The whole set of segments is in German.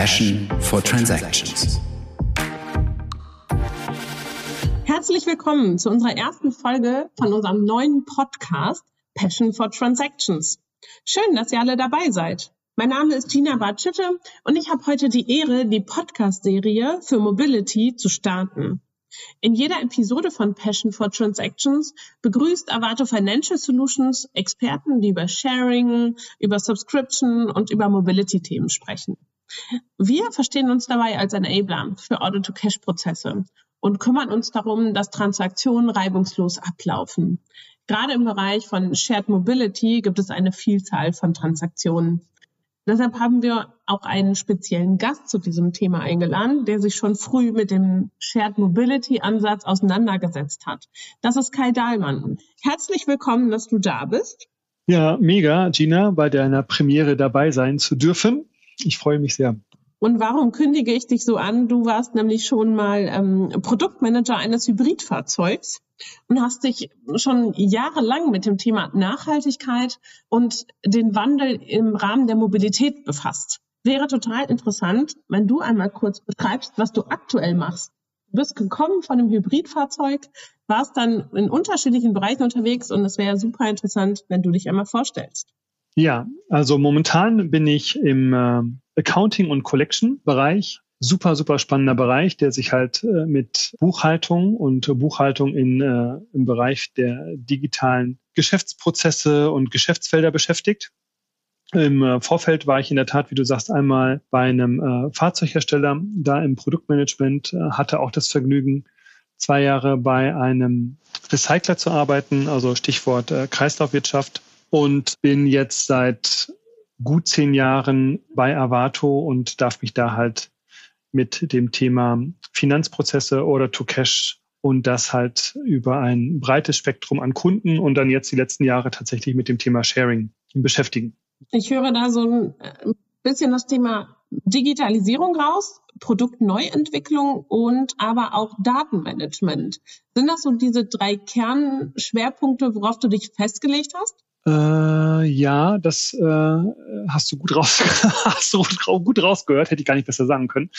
Passion for Transactions. Herzlich willkommen zu unserer ersten Folge von unserem neuen Podcast Passion for Transactions. Schön, dass ihr alle dabei seid. Mein Name ist Gina Bartschütte und ich habe heute die Ehre, die Podcast-Serie für Mobility zu starten. In jeder Episode von Passion for Transactions begrüßt Avato Financial Solutions Experten, die über Sharing, über Subscription und über Mobility-Themen sprechen. Wir verstehen uns dabei als Enabler für Order-to-Cash-Prozesse und kümmern uns darum, dass Transaktionen reibungslos ablaufen. Gerade im Bereich von Shared Mobility gibt es eine Vielzahl von Transaktionen. Deshalb haben wir auch einen speziellen Gast zu diesem Thema eingeladen, der sich schon früh mit dem Shared Mobility Ansatz auseinandergesetzt hat. Das ist Kai Dahlmann. Herzlich willkommen, dass du da bist. Ja, mega, Gina, bei deiner Premiere dabei sein zu dürfen. Ich freue mich sehr. Und warum kündige ich dich so an? Du warst nämlich schon mal ähm, Produktmanager eines Hybridfahrzeugs und hast dich schon jahrelang mit dem Thema Nachhaltigkeit und den Wandel im Rahmen der Mobilität befasst. Wäre total interessant, wenn du einmal kurz beschreibst, was du aktuell machst. Du bist gekommen von einem Hybridfahrzeug, warst dann in unterschiedlichen Bereichen unterwegs und es wäre super interessant, wenn du dich einmal vorstellst. Ja, also momentan bin ich im äh, Accounting und Collection Bereich. Super, super spannender Bereich, der sich halt äh, mit Buchhaltung und Buchhaltung in, äh, im Bereich der digitalen Geschäftsprozesse und Geschäftsfelder beschäftigt. Im Vorfeld war ich in der Tat, wie du sagst, einmal bei einem Fahrzeughersteller da im Produktmanagement, hatte auch das Vergnügen, zwei Jahre bei einem Recycler zu arbeiten, also Stichwort Kreislaufwirtschaft und bin jetzt seit gut zehn Jahren bei Avato und darf mich da halt mit dem Thema Finanzprozesse oder to Cash und das halt über ein breites Spektrum an Kunden und dann jetzt die letzten Jahre tatsächlich mit dem Thema Sharing beschäftigen. Ich höre da so ein äh, bisschen das Thema Digitalisierung raus, Produktneuentwicklung und aber auch Datenmanagement. Sind das so diese drei Kernschwerpunkte, worauf du dich festgelegt hast? Äh, ja, das äh, hast du gut raus, hast du gut rausgehört, hätte ich gar nicht besser sagen können.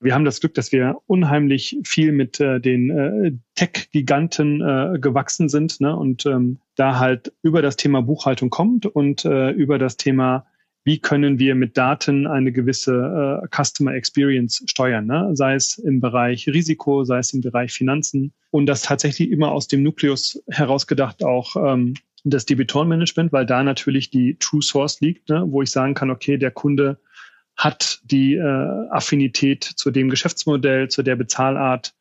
Wir haben das Glück, dass wir unheimlich viel mit äh, den äh, Tech-Giganten äh, gewachsen sind ne? und ähm, da halt über das Thema Buchhaltung kommt und äh, über das Thema, wie können wir mit Daten eine gewisse äh, Customer Experience steuern, ne? sei es im Bereich Risiko, sei es im Bereich Finanzen und das tatsächlich immer aus dem Nukleus herausgedacht auch ähm, das Debitorenmanagement, weil da natürlich die True Source liegt, ne, wo ich sagen kann, okay, der Kunde hat die äh, Affinität zu dem Geschäftsmodell, zu der Bezahlart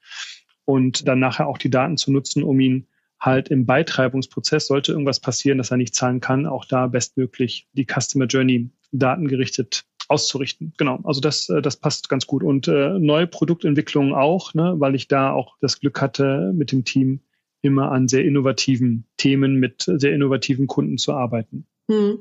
und dann nachher auch die Daten zu nutzen, um ihn halt im Beitreibungsprozess, sollte irgendwas passieren, dass er nicht zahlen kann, auch da bestmöglich die Customer Journey datengerichtet auszurichten. Genau, also das, äh, das passt ganz gut. Und äh, neue Produktentwicklungen auch, ne, weil ich da auch das Glück hatte, mit dem Team immer an sehr innovativen Themen mit sehr innovativen Kunden zu arbeiten. Hm.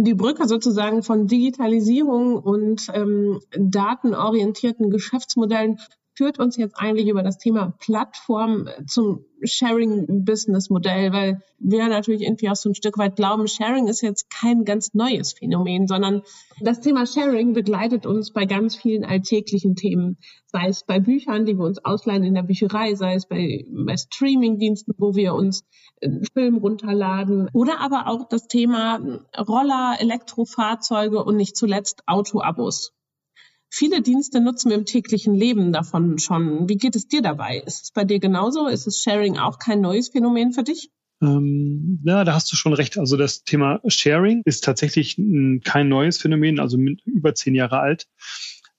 Die Brücke sozusagen von Digitalisierung und ähm, datenorientierten Geschäftsmodellen führt uns jetzt eigentlich über das Thema Plattform zum Sharing-Business-Modell, weil wir natürlich irgendwie auch so ein Stück weit glauben, Sharing ist jetzt kein ganz neues Phänomen, sondern das Thema Sharing begleitet uns bei ganz vielen alltäglichen Themen, sei es bei Büchern, die wir uns ausleihen in der Bücherei, sei es bei, bei Streaming-Diensten, wo wir uns Film runterladen oder aber auch das Thema Roller, Elektrofahrzeuge und nicht zuletzt Autoabos. Viele Dienste nutzen wir im täglichen Leben davon schon. Wie geht es dir dabei? Ist es bei dir genauso? Ist es Sharing auch kein neues Phänomen für dich? Ähm, ja, da hast du schon recht. Also das Thema Sharing ist tatsächlich kein neues Phänomen, also über zehn Jahre alt.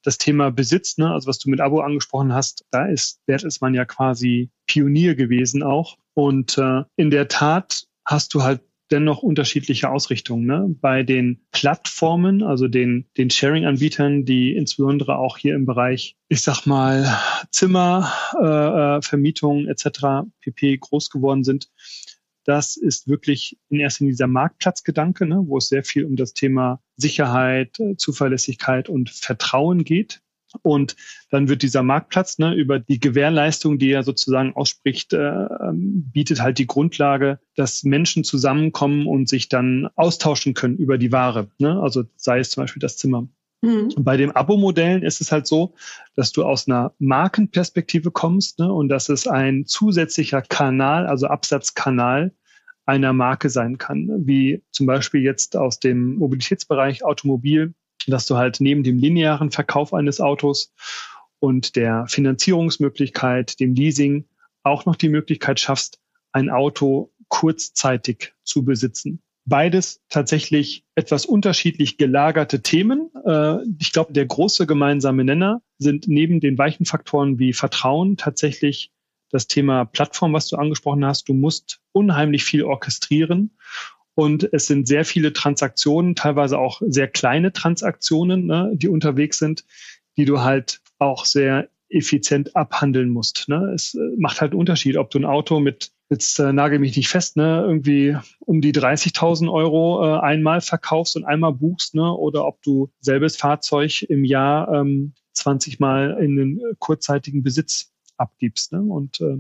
Das Thema Besitz, ne, also was du mit Abo angesprochen hast, da ist Bertelsmann ja quasi Pionier gewesen auch. Und äh, in der Tat hast du halt dennoch unterschiedliche Ausrichtungen. Ne? Bei den Plattformen, also den, den Sharing-Anbietern, die insbesondere auch hier im Bereich, ich sag mal, Zimmer, äh, äh Vermietung etc. pp. groß geworden sind, das ist wirklich in erster Linie dieser Marktplatzgedanke, ne, wo es sehr viel um das Thema Sicherheit, äh, Zuverlässigkeit und Vertrauen geht. Und dann wird dieser Marktplatz ne, über die Gewährleistung, die er sozusagen ausspricht, äh, ähm, bietet halt die Grundlage, dass Menschen zusammenkommen und sich dann austauschen können über die Ware. Ne? Also sei es zum Beispiel das Zimmer. Mhm. Bei den Abo-Modellen ist es halt so, dass du aus einer Markenperspektive kommst ne, und dass es ein zusätzlicher Kanal, also Absatzkanal einer Marke sein kann, wie zum Beispiel jetzt aus dem Mobilitätsbereich Automobil, dass du halt neben dem linearen Verkauf eines Autos und der Finanzierungsmöglichkeit, dem Leasing, auch noch die Möglichkeit schaffst, ein Auto kurzzeitig zu besitzen. Beides tatsächlich etwas unterschiedlich gelagerte Themen. Äh, ich glaube, der große gemeinsame Nenner sind neben den weichen Faktoren wie Vertrauen tatsächlich das Thema Plattform, was du angesprochen hast. Du musst unheimlich viel orchestrieren und es sind sehr viele Transaktionen, teilweise auch sehr kleine Transaktionen, ne, die unterwegs sind, die du halt auch sehr effizient abhandeln musst. Ne? Es äh, macht halt einen Unterschied, ob du ein Auto mit, jetzt äh, nagel mich nicht fest, ne, irgendwie um die 30.000 Euro äh, einmal verkaufst und einmal buchst, ne, oder ob du selbes Fahrzeug im Jahr ähm, 20 Mal in den äh, kurzzeitigen Besitz abgibst. Ne? Und äh,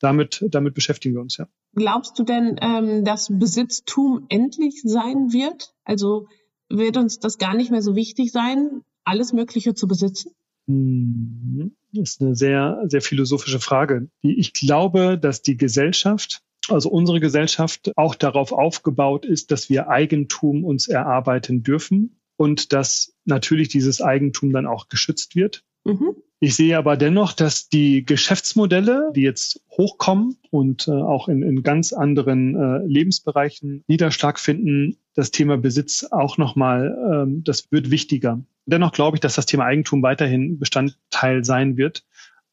damit, damit beschäftigen wir uns, ja. Glaubst du denn, ähm, dass Besitztum endlich sein wird? Also wird uns das gar nicht mehr so wichtig sein, alles Mögliche zu besitzen? Mhm. Das ist eine sehr, sehr philosophische Frage. Ich glaube, dass die Gesellschaft, also unsere Gesellschaft, auch darauf aufgebaut ist, dass wir Eigentum uns erarbeiten dürfen und dass natürlich dieses Eigentum dann auch geschützt wird. Mhm. Ich sehe aber dennoch, dass die Geschäftsmodelle, die jetzt hochkommen und äh, auch in, in ganz anderen äh, Lebensbereichen Niederschlag finden, das Thema Besitz auch nochmal, ähm, das wird wichtiger. Dennoch glaube ich, dass das Thema Eigentum weiterhin Bestandteil sein wird.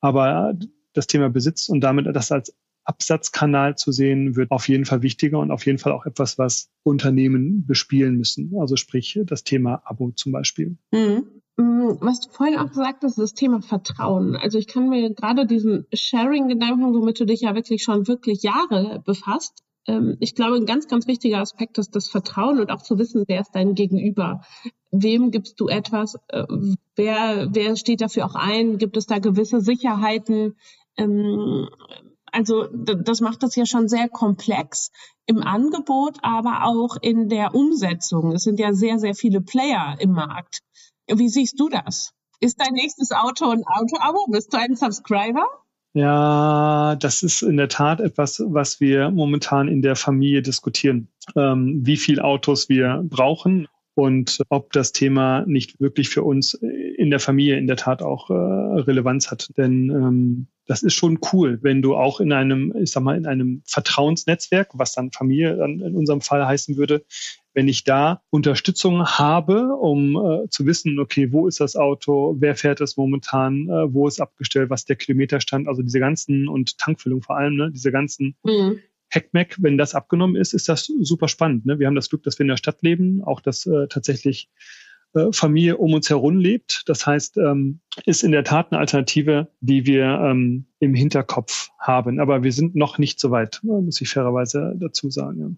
Aber das Thema Besitz und damit das als Absatzkanal zu sehen, wird auf jeden Fall wichtiger und auf jeden Fall auch etwas, was Unternehmen bespielen müssen. Also sprich das Thema Abo zum Beispiel. Mhm. Was du vorhin auch gesagt hast, das Thema Vertrauen. Also ich kann mir gerade diesen Sharing-Gedanken, womit du dich ja wirklich schon wirklich Jahre befasst, ähm, ich glaube, ein ganz, ganz wichtiger Aspekt ist das Vertrauen und auch zu wissen, wer ist dein Gegenüber. Wem gibst du etwas? Äh, wer, wer steht dafür auch ein? Gibt es da gewisse Sicherheiten? Ähm, also das macht das ja schon sehr komplex im Angebot, aber auch in der Umsetzung. Es sind ja sehr, sehr viele Player im Markt. Wie siehst du das? Ist dein nächstes Auto ein Auto-Abo? Bist du ein Subscriber? Ja, das ist in der Tat etwas, was wir momentan in der Familie diskutieren. Ähm, wie viel Autos wir brauchen und ob das Thema nicht wirklich für uns in der Familie in der Tat auch äh, Relevanz hat. Denn ähm, das ist schon cool, wenn du auch in einem, ich sag mal, in einem Vertrauensnetzwerk, was dann Familie dann in unserem Fall heißen würde, wenn ich da Unterstützung habe, um äh, zu wissen, okay, wo ist das Auto, wer fährt es momentan, äh, wo ist abgestellt, was der Kilometerstand, also diese ganzen und Tankfüllung vor allem, ne, diese ganzen mhm. Hackmack, wenn das abgenommen ist, ist das super spannend. Ne? Wir haben das Glück, dass wir in der Stadt leben, auch dass äh, tatsächlich Familie um uns herum lebt. Das heißt, ähm, ist in der Tat eine Alternative, die wir ähm, im Hinterkopf haben. Aber wir sind noch nicht so weit, muss ich fairerweise dazu sagen. Ja.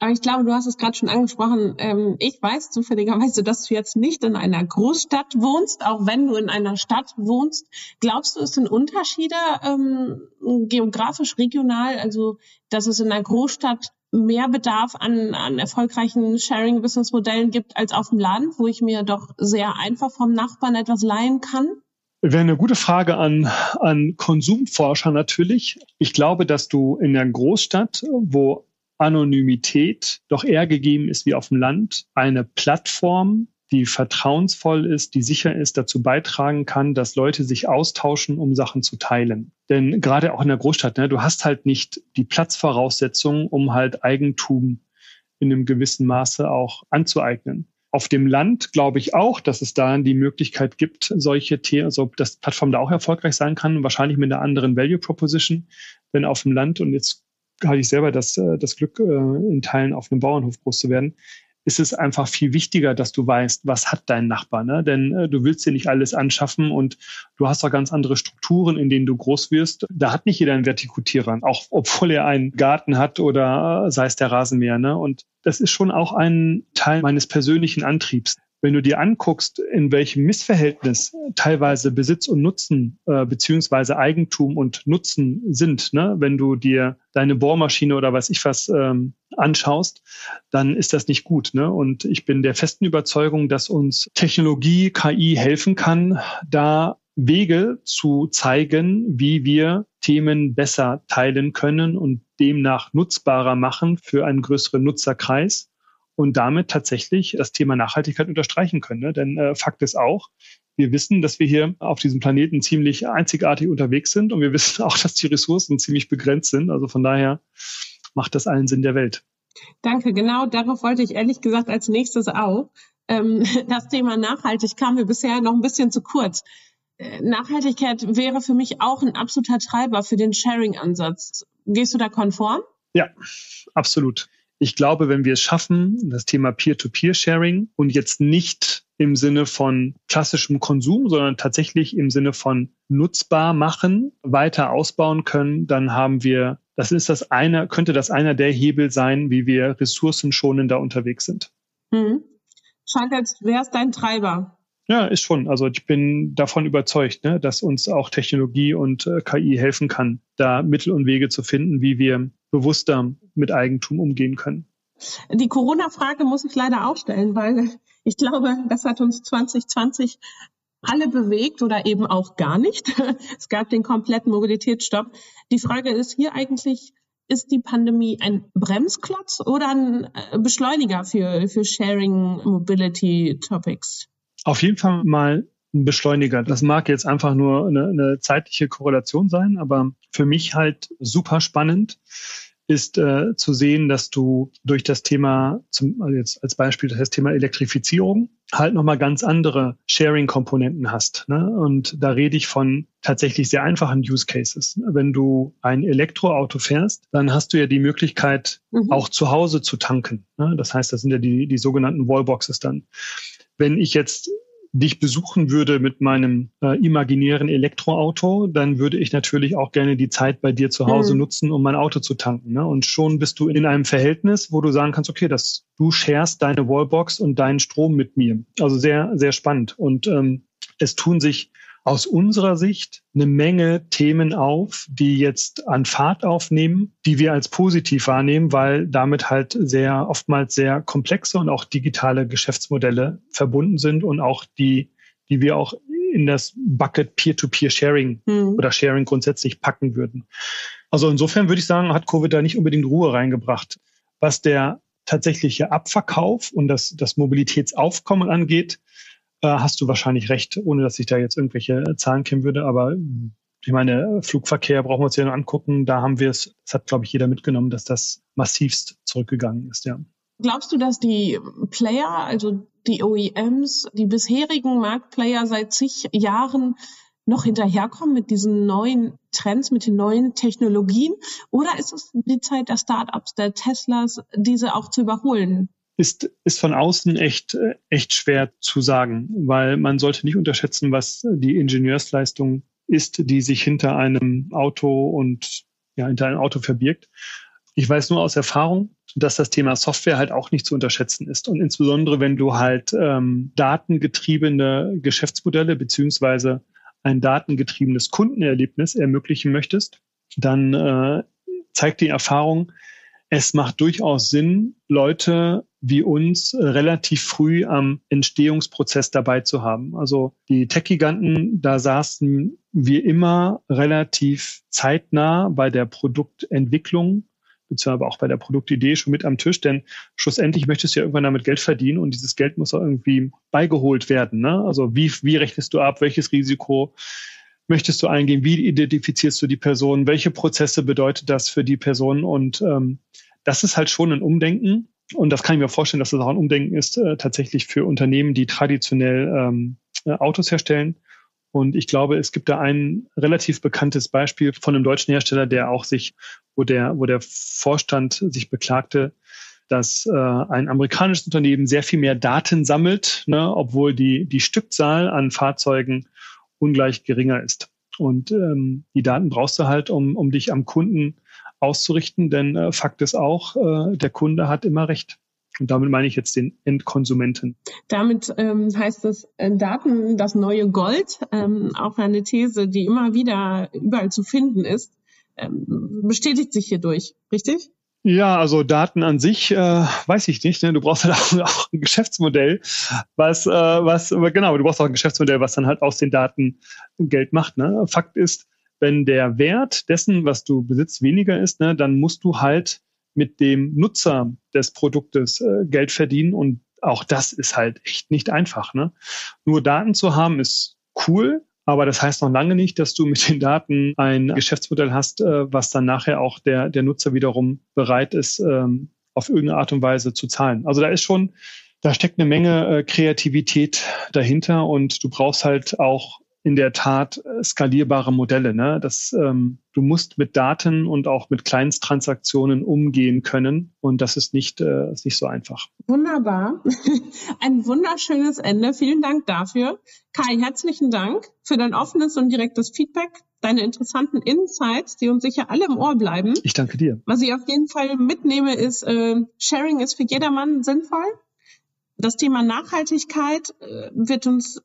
Aber ich glaube, du hast es gerade schon angesprochen. Ähm, ich weiß zufälligerweise, dass du jetzt nicht in einer Großstadt wohnst, auch wenn du in einer Stadt wohnst. Glaubst du, es sind Unterschiede ähm, geografisch, regional, also dass es in einer Großstadt mehr Bedarf an, an erfolgreichen Sharing-Business-Modellen gibt als auf dem Land, wo ich mir doch sehr einfach vom Nachbarn etwas leihen kann? Wäre eine gute Frage an, an Konsumforscher natürlich. Ich glaube, dass du in der Großstadt, wo Anonymität doch eher gegeben ist wie auf dem Land, eine Plattform, die vertrauensvoll ist, die sicher ist, dazu beitragen kann, dass Leute sich austauschen, um Sachen zu teilen. Denn gerade auch in der Großstadt, ne, du hast halt nicht die Platzvoraussetzungen, um halt Eigentum in einem gewissen Maße auch anzueignen. Auf dem Land glaube ich auch, dass es da die Möglichkeit gibt, solche Themen, also dass Plattform da auch erfolgreich sein kann, wahrscheinlich mit einer anderen Value Proposition, wenn auf dem Land und jetzt hatte ich selber das, äh, das Glück, äh, in Teilen auf einem Bauernhof groß zu werden, ist es einfach viel wichtiger, dass du weißt, was hat dein Nachbar. Ne? Denn äh, du willst dir nicht alles anschaffen und du hast auch ganz andere Strukturen, in denen du groß wirst. Da hat nicht jeder einen Vertikutierer, auch obwohl er einen Garten hat oder äh, sei es der Rasenmäher. Ne? Und das ist schon auch ein Teil meines persönlichen Antriebs. Wenn du dir anguckst, in welchem Missverhältnis teilweise Besitz und Nutzen äh, beziehungsweise Eigentum und Nutzen sind, ne? wenn du dir deine Bohrmaschine oder was ich was ähm, anschaust, dann ist das nicht gut. Ne? Und ich bin der festen Überzeugung, dass uns Technologie, KI helfen kann, da Wege zu zeigen, wie wir Themen besser teilen können und demnach nutzbarer machen für einen größeren Nutzerkreis und damit tatsächlich das Thema Nachhaltigkeit unterstreichen können. Ne? Denn äh, Fakt ist auch, wir wissen, dass wir hier auf diesem Planeten ziemlich einzigartig unterwegs sind und wir wissen auch, dass die Ressourcen ziemlich begrenzt sind. Also von daher macht das allen Sinn der Welt. Danke, genau darauf wollte ich ehrlich gesagt als nächstes auch. Ähm, das Thema Nachhaltig kam mir bisher noch ein bisschen zu kurz. Äh, Nachhaltigkeit wäre für mich auch ein absoluter Treiber für den Sharing-Ansatz. Gehst du da konform? Ja, absolut. Ich glaube, wenn wir es schaffen, das Thema Peer-to-Peer-Sharing und jetzt nicht im Sinne von klassischem Konsum, sondern tatsächlich im Sinne von nutzbar machen, weiter ausbauen können, dann haben wir, das ist das eine, könnte das einer der Hebel sein, wie wir ressourcenschonender unterwegs sind. Mhm. Scheint, als wäre es dein Treiber. Ja, ist schon. Also ich bin davon überzeugt, ne, dass uns auch Technologie und äh, KI helfen kann, da Mittel und Wege zu finden, wie wir bewusster mit Eigentum umgehen können. Die Corona-Frage muss ich leider auch stellen, weil ich glaube, das hat uns 2020 alle bewegt oder eben auch gar nicht. Es gab den kompletten Mobilitätsstopp. Die Frage ist hier eigentlich, ist die Pandemie ein Bremsklotz oder ein äh, Beschleuniger für, für Sharing Mobility Topics? Auf jeden Fall mal ein Beschleuniger. Das mag jetzt einfach nur eine, eine zeitliche Korrelation sein, aber für mich halt super spannend ist äh, zu sehen, dass du durch das Thema, zum, also jetzt als Beispiel das Thema Elektrifizierung, halt nochmal ganz andere Sharing-Komponenten hast. Ne? Und da rede ich von tatsächlich sehr einfachen Use Cases. Wenn du ein Elektroauto fährst, dann hast du ja die Möglichkeit, mhm. auch zu Hause zu tanken. Ne? Das heißt, das sind ja die, die sogenannten Wallboxes dann wenn ich jetzt dich besuchen würde mit meinem äh, imaginären Elektroauto, dann würde ich natürlich auch gerne die Zeit bei dir zu Hause mhm. nutzen, um mein Auto zu tanken. Ne? Und schon bist du in einem Verhältnis, wo du sagen kannst, okay, das, du sharest deine Wallbox und deinen Strom mit mir. Also sehr, sehr spannend. Und ähm, es tun sich aus unserer Sicht eine Menge Themen auf, die jetzt an Fahrt aufnehmen, die wir als positiv wahrnehmen, weil damit halt sehr oftmals sehr komplexe und auch digitale Geschäftsmodelle verbunden sind und auch die, die wir auch in das Bucket Peer-to-Peer-Sharing mhm. oder Sharing grundsätzlich packen würden. Also insofern würde ich sagen, hat Covid da nicht unbedingt Ruhe reingebracht. Was der tatsächliche Abverkauf und das, das Mobilitätsaufkommen angeht, äh, hast du wahrscheinlich recht, ohne dass ich da jetzt irgendwelche äh, Zahlen kennen würde. Aber ich meine, Flugverkehr brauchen wir uns ja nur angucken. Da haben wir es, das hat, glaube ich, jeder mitgenommen, dass das massivst zurückgegangen ist, ja. Glaubst du, dass die Player, also die OEMs, die bisherigen Marktplayer seit zig Jahren noch hinterherkommen mit diesen neuen Trends, mit den neuen Technologien? Oder ist es die Zeit der Startups, der Teslas, diese auch zu überholen? Ist, ist von außen echt, echt schwer zu sagen, weil man sollte nicht unterschätzen, was die Ingenieursleistung ist, die sich hinter einem Auto und ja, hinter einem Auto verbirgt. Ich weiß nur aus Erfahrung, dass das Thema Software halt auch nicht zu unterschätzen ist. Und insbesondere, wenn du halt ähm, datengetriebene Geschäftsmodelle beziehungsweise ein datengetriebenes Kundenerlebnis ermöglichen möchtest, dann äh, zeigt die Erfahrung, es macht durchaus Sinn, Leute wie uns äh, relativ früh am Entstehungsprozess dabei zu haben. Also die Tech-Giganten, da saßen wir immer relativ zeitnah bei der Produktentwicklung beziehungsweise aber auch bei der Produktidee schon mit am Tisch, denn schlussendlich möchtest du ja irgendwann damit Geld verdienen und dieses Geld muss auch irgendwie beigeholt werden. Ne? Also wie, wie rechnest du ab, welches Risiko möchtest du eingehen, wie identifizierst du die Person, welche Prozesse bedeutet das für die Person und ähm, das ist halt schon ein Umdenken und das kann ich mir vorstellen, dass das auch ein Umdenken ist äh, tatsächlich für Unternehmen, die traditionell ähm, äh, Autos herstellen. Und ich glaube, es gibt da ein relativ bekanntes Beispiel von einem deutschen Hersteller, der auch sich, wo der, wo der Vorstand sich beklagte, dass äh, ein amerikanisches Unternehmen sehr viel mehr Daten sammelt, ne, obwohl die, die Stückzahl an Fahrzeugen ungleich geringer ist. Und ähm, die Daten brauchst du halt, um, um dich am Kunden auszurichten, denn äh, Fakt ist auch, äh, der Kunde hat immer recht. Und damit meine ich jetzt den Endkonsumenten. Damit ähm, heißt es äh, Daten das neue Gold, ähm, auch eine These, die immer wieder überall zu finden ist, ähm, bestätigt sich hierdurch, richtig? Ja, also Daten an sich, äh, weiß ich nicht. Ne? Du brauchst halt auch, ein Geschäftsmodell, was, äh, was, genau, du brauchst auch ein Geschäftsmodell, was dann halt aus den Daten Geld macht. Ne? Fakt ist, wenn der Wert dessen, was du besitzt, weniger ist, ne, dann musst du halt mit dem Nutzer des Produktes äh, Geld verdienen und auch das ist halt echt nicht einfach. Ne? Nur Daten zu haben ist cool, aber das heißt noch lange nicht, dass du mit den Daten ein Geschäftsmodell hast, äh, was dann nachher auch der, der Nutzer wiederum bereit ist, ähm, auf irgendeine Art und Weise zu zahlen. Also da ist schon, da steckt eine Menge äh, Kreativität dahinter und du brauchst halt auch in der Tat äh, skalierbare Modelle. Ne? Das, ähm, du musst mit Daten und auch mit Kleinsttransaktionen umgehen können und das ist nicht, äh, ist nicht so einfach. Wunderbar. Ein wunderschönes Ende. Vielen Dank dafür. Kai, herzlichen Dank für dein offenes und direktes Feedback, deine interessanten Insights, die uns sicher alle im Ohr bleiben. Ich danke dir. Was ich auf jeden Fall mitnehme, ist, äh, Sharing ist für jedermann sinnvoll. Das Thema Nachhaltigkeit äh, wird uns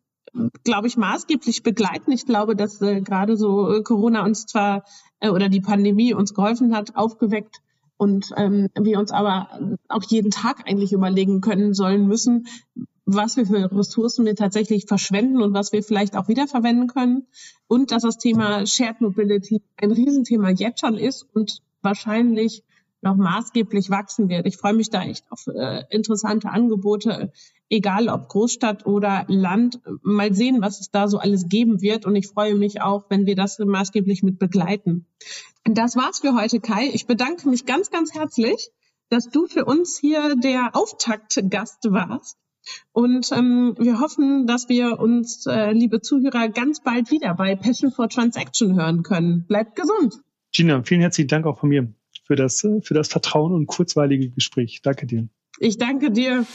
glaube ich, maßgeblich begleiten. Ich glaube, dass äh, gerade so äh, Corona uns zwar äh, oder die Pandemie uns geholfen hat, aufgeweckt und ähm, wir uns aber auch jeden Tag eigentlich überlegen können sollen müssen, was wir für Ressourcen wir tatsächlich verschwenden und was wir vielleicht auch wiederverwenden können. Und dass das Thema Shared Mobility ein Riesenthema jetzt schon ist und wahrscheinlich noch maßgeblich wachsen wird. Ich freue mich da echt auf äh, interessante Angebote, egal ob Großstadt oder Land. Mal sehen, was es da so alles geben wird. Und ich freue mich auch, wenn wir das maßgeblich mit begleiten. Das war's für heute, Kai. Ich bedanke mich ganz, ganz herzlich, dass du für uns hier der Auftaktgast warst. Und ähm, wir hoffen, dass wir uns, äh, liebe Zuhörer, ganz bald wieder bei Passion for Transaction hören können. Bleibt gesund. Gina, vielen herzlichen Dank auch von mir für das, für das Vertrauen und kurzweilige Gespräch. Danke dir. Ich danke dir.